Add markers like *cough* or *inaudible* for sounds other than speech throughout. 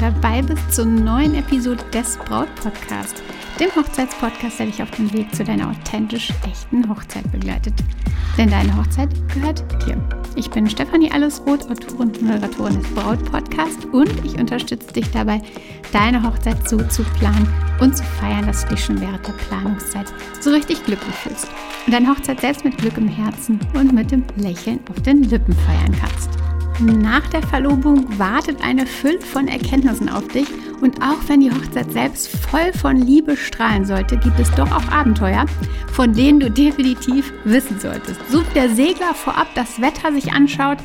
dabei bist zur neuen Episode des Braut-Podcast, dem Hochzeitspodcast, der dich auf dem Weg zu deiner authentisch echten Hochzeit begleitet. Denn deine Hochzeit gehört dir. Ich bin Stefanie Allesroth, Autorin und Moderatorin des Braut-Podcasts und ich unterstütze dich dabei, deine Hochzeit so zu planen und zu feiern, dass du dich schon während der Planungszeit so richtig glücklich fühlst und deine Hochzeit selbst mit Glück im Herzen und mit dem Lächeln auf den Lippen feiern kannst. Nach der Verlobung wartet eine Fülle von Erkenntnissen auf dich. Und auch wenn die Hochzeit selbst voll von Liebe strahlen sollte, gibt es doch auch Abenteuer, von denen du definitiv wissen solltest. So der Segler vorab das Wetter sich anschaut,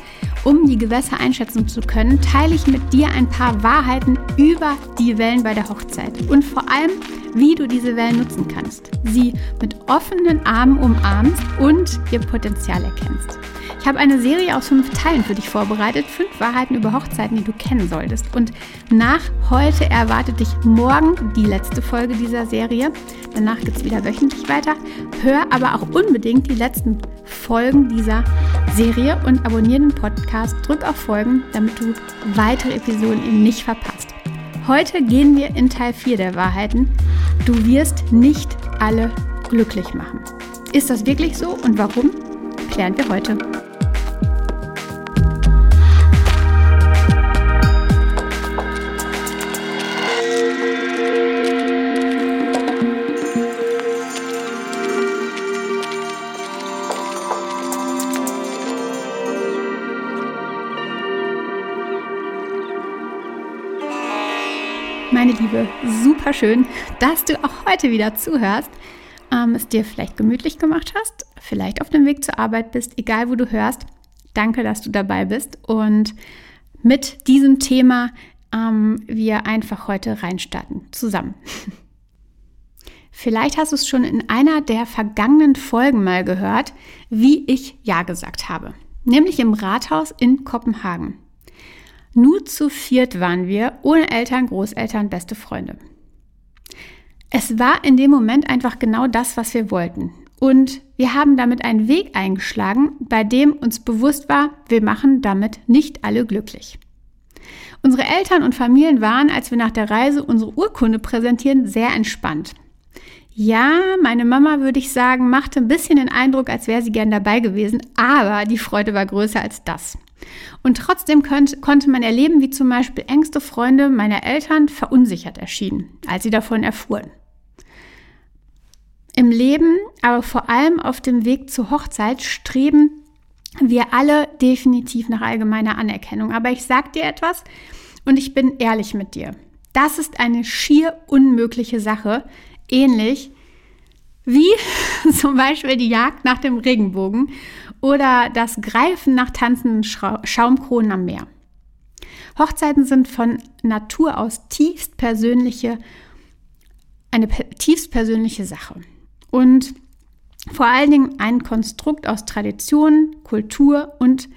um die Gewässer einschätzen zu können, teile ich mit dir ein paar Wahrheiten über die Wellen bei der Hochzeit. Und vor allem, wie du diese Wellen nutzen kannst, sie mit offenen Armen umarmst und ihr Potenzial erkennst. Ich habe eine Serie aus fünf Teilen für dich vorbereitet. Fünf Wahrheiten über Hochzeiten, die du kennen solltest. Und nach heute erwartet dich morgen die letzte Folge dieser Serie. Danach geht es wieder wöchentlich weiter. Hör aber auch unbedingt die letzten Folgen dieser Serie und abonniere den Podcast. Drück auf Folgen, damit du weitere Episoden eben nicht verpasst. Heute gehen wir in Teil 4 der Wahrheiten. Du wirst nicht alle glücklich machen. Ist das wirklich so und warum? Klären wir heute. Meine Liebe, super schön, dass du auch heute wieder zuhörst, ähm, es dir vielleicht gemütlich gemacht hast, vielleicht auf dem Weg zur Arbeit bist, egal wo du hörst. Danke, dass du dabei bist und mit diesem Thema ähm, wir einfach heute reinstarten zusammen. *laughs* Vielleicht hast du es schon in einer der vergangenen Folgen mal gehört, wie ich Ja gesagt habe, nämlich im Rathaus in Kopenhagen. Nur zu viert waren wir, ohne Eltern, Großeltern, beste Freunde. Es war in dem Moment einfach genau das, was wir wollten. Und wir haben damit einen Weg eingeschlagen, bei dem uns bewusst war, wir machen damit nicht alle glücklich. Unsere Eltern und Familien waren, als wir nach der Reise unsere Urkunde präsentieren, sehr entspannt. Ja, meine Mama, würde ich sagen, machte ein bisschen den Eindruck, als wäre sie gern dabei gewesen, aber die Freude war größer als das. Und trotzdem könnt, konnte man erleben, wie zum Beispiel engste Freunde meiner Eltern verunsichert erschienen, als sie davon erfuhren. Im Leben, aber vor allem auf dem Weg zur Hochzeit, streben wir alle definitiv nach allgemeiner Anerkennung. Aber ich sage dir etwas und ich bin ehrlich mit dir. Das ist eine schier unmögliche Sache, ähnlich wie *laughs* zum Beispiel die Jagd nach dem Regenbogen oder das Greifen nach tanzenden Schaumkronen am Meer. Hochzeiten sind von Natur aus tiefst persönliche, eine tiefst persönliche Sache. Und vor allen Dingen ein Konstrukt aus Tradition, Kultur und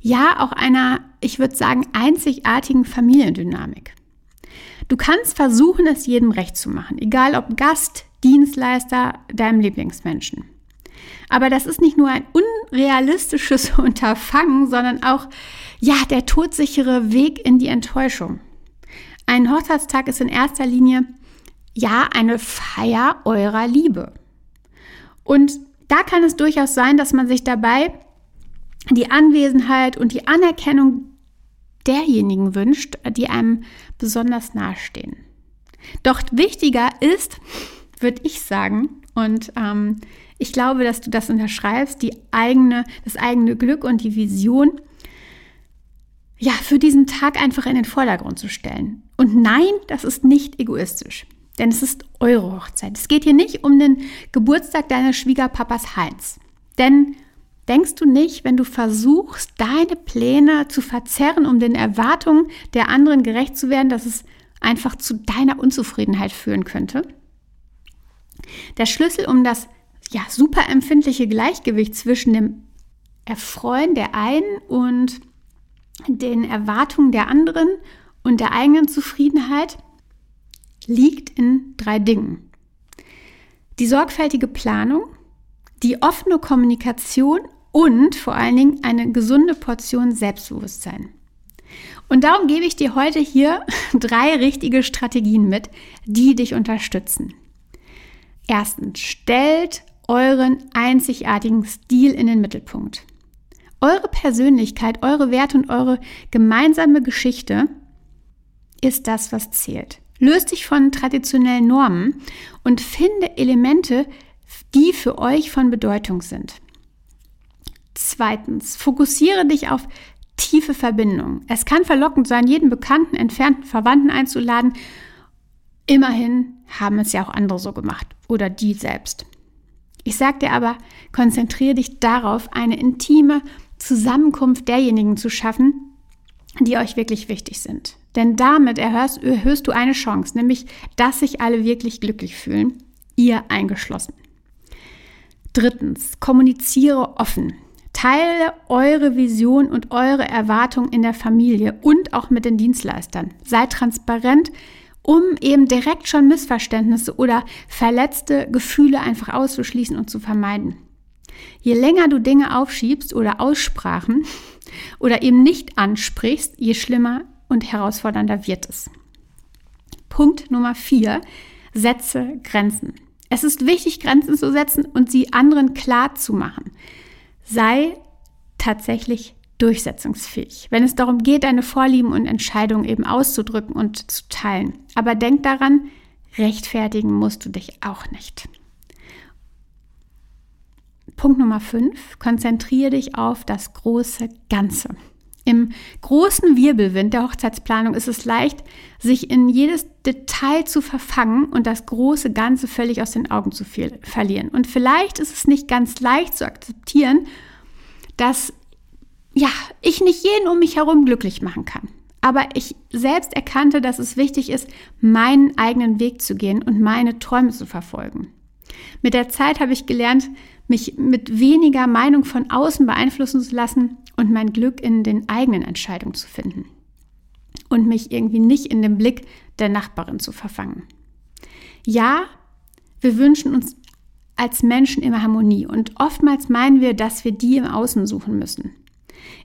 ja auch einer, ich würde sagen, einzigartigen Familiendynamik. Du kannst versuchen, es jedem recht zu machen, egal ob Gast, Dienstleister, deinem Lieblingsmenschen. Aber das ist nicht nur ein unrealistisches *laughs* Unterfangen, sondern auch ja, der todsichere Weg in die Enttäuschung. Ein Hochzeitstag ist in erster Linie ja eine Feier eurer Liebe. Und da kann es durchaus sein, dass man sich dabei die Anwesenheit und die Anerkennung derjenigen wünscht, die einem besonders nahestehen. Doch wichtiger ist, würde ich sagen, und ähm, ich glaube, dass du das unterschreibst, die eigene, das eigene Glück und die Vision, ja, für diesen Tag einfach in den Vordergrund zu stellen. Und nein, das ist nicht egoistisch, denn es ist eure Hochzeit. Es geht hier nicht um den Geburtstag deines Schwiegerpapas Heinz. Denn denkst du nicht, wenn du versuchst, deine Pläne zu verzerren, um den Erwartungen der anderen gerecht zu werden, dass es einfach zu deiner Unzufriedenheit führen könnte? Der Schlüssel, um das ja, super empfindliche Gleichgewicht zwischen dem Erfreuen der einen und den Erwartungen der anderen und der eigenen Zufriedenheit liegt in drei Dingen. Die sorgfältige Planung, die offene Kommunikation und vor allen Dingen eine gesunde Portion Selbstbewusstsein. Und darum gebe ich dir heute hier *laughs* drei richtige Strategien mit, die dich unterstützen. Erstens, stellt euren einzigartigen Stil in den Mittelpunkt. Eure Persönlichkeit, eure Werte und eure gemeinsame Geschichte ist das, was zählt. Löst dich von traditionellen Normen und finde Elemente, die für euch von Bedeutung sind. Zweitens, fokussiere dich auf tiefe Verbindungen. Es kann verlockend sein, jeden bekannten, entfernten Verwandten einzuladen. Immerhin haben es ja auch andere so gemacht oder die selbst. Ich sage dir aber, konzentriere dich darauf, eine intime Zusammenkunft derjenigen zu schaffen, die euch wirklich wichtig sind. Denn damit erhörst, erhöhst du eine Chance, nämlich, dass sich alle wirklich glücklich fühlen, ihr eingeschlossen. Drittens, kommuniziere offen. Teile eure Vision und eure Erwartungen in der Familie und auch mit den Dienstleistern. Sei transparent, um eben direkt schon Missverständnisse oder verletzte Gefühle einfach auszuschließen und zu vermeiden. Je länger du Dinge aufschiebst oder Aussprachen oder eben nicht ansprichst, je schlimmer und herausfordernder wird es. Punkt Nummer vier: Setze Grenzen. Es ist wichtig, Grenzen zu setzen und sie anderen klar zu machen sei tatsächlich durchsetzungsfähig, wenn es darum geht, deine Vorlieben und Entscheidungen eben auszudrücken und zu teilen. Aber denk daran, rechtfertigen musst du dich auch nicht. Punkt Nummer 5, konzentriere dich auf das große Ganze. Im großen Wirbelwind der Hochzeitsplanung ist es leicht, sich in jedes Detail zu verfangen und das große Ganze völlig aus den Augen zu verlieren. Und vielleicht ist es nicht ganz leicht zu akzeptieren, dass ja, ich nicht jeden um mich herum glücklich machen kann. Aber ich selbst erkannte, dass es wichtig ist, meinen eigenen Weg zu gehen und meine Träume zu verfolgen. Mit der Zeit habe ich gelernt, mich mit weniger Meinung von außen beeinflussen zu lassen und mein Glück in den eigenen Entscheidungen zu finden. Und mich irgendwie nicht in den Blick der Nachbarin zu verfangen. Ja, wir wünschen uns als Menschen immer Harmonie und oftmals meinen wir, dass wir die im Außen suchen müssen,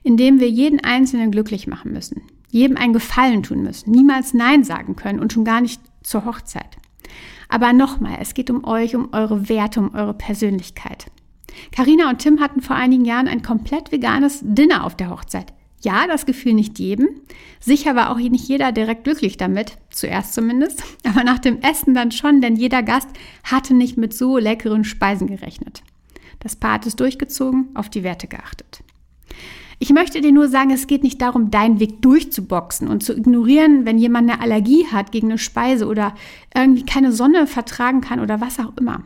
indem wir jeden Einzelnen glücklich machen müssen, jedem einen Gefallen tun müssen, niemals Nein sagen können und schon gar nicht zur Hochzeit. Aber nochmal, es geht um euch, um eure Werte, um eure Persönlichkeit. Carina und Tim hatten vor einigen Jahren ein komplett veganes Dinner auf der Hochzeit. Ja, das Gefühl nicht jedem. Sicher war auch nicht jeder direkt glücklich damit, zuerst zumindest. Aber nach dem Essen dann schon, denn jeder Gast hatte nicht mit so leckeren Speisen gerechnet. Das Paar hat es durchgezogen, auf die Werte geachtet. Ich möchte dir nur sagen, es geht nicht darum, deinen Weg durchzuboxen und zu ignorieren, wenn jemand eine Allergie hat gegen eine Speise oder irgendwie keine Sonne vertragen kann oder was auch immer.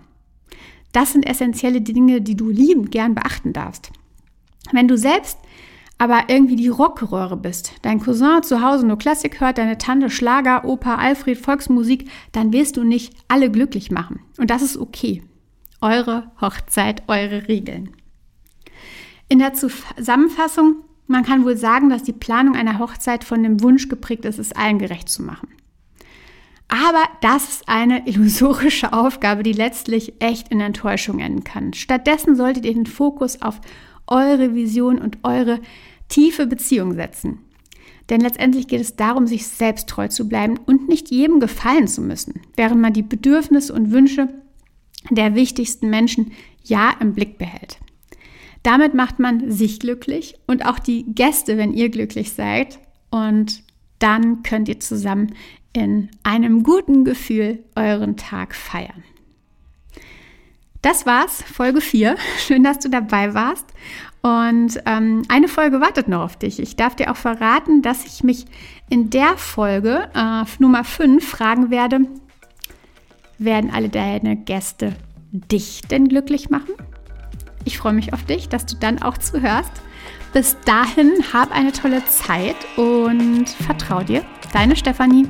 Das sind essentielle Dinge, die du liebend gern beachten darfst. Wenn du selbst aber irgendwie die Rockröhre bist, dein Cousin zu Hause nur Klassik hört, deine Tante Schlager, Opa, Alfred, Volksmusik, dann wirst du nicht alle glücklich machen. Und das ist okay. Eure Hochzeit, eure Regeln. In der Zusammenfassung, man kann wohl sagen, dass die Planung einer Hochzeit von dem Wunsch geprägt ist, es allen gerecht zu machen. Aber das ist eine *laughs* illusorische Aufgabe, die letztlich echt in Enttäuschung enden kann. Stattdessen solltet ihr den Fokus auf eure Vision und eure tiefe Beziehung setzen. Denn letztendlich geht es darum, sich selbst treu zu bleiben und nicht jedem gefallen zu müssen, während man die Bedürfnisse und Wünsche der wichtigsten Menschen ja im Blick behält. Damit macht man sich glücklich und auch die Gäste, wenn ihr glücklich seid. Und dann könnt ihr zusammen in einem guten Gefühl euren Tag feiern. Das war's, Folge 4. *laughs* Schön, dass du dabei warst. Und ähm, eine Folge wartet noch auf dich. Ich darf dir auch verraten, dass ich mich in der Folge äh, Nummer 5 fragen werde, werden alle deine Gäste dich denn glücklich machen? Ich freue mich auf dich, dass du dann auch zuhörst. Bis dahin, hab eine tolle Zeit und vertrau dir. Deine Stefanie.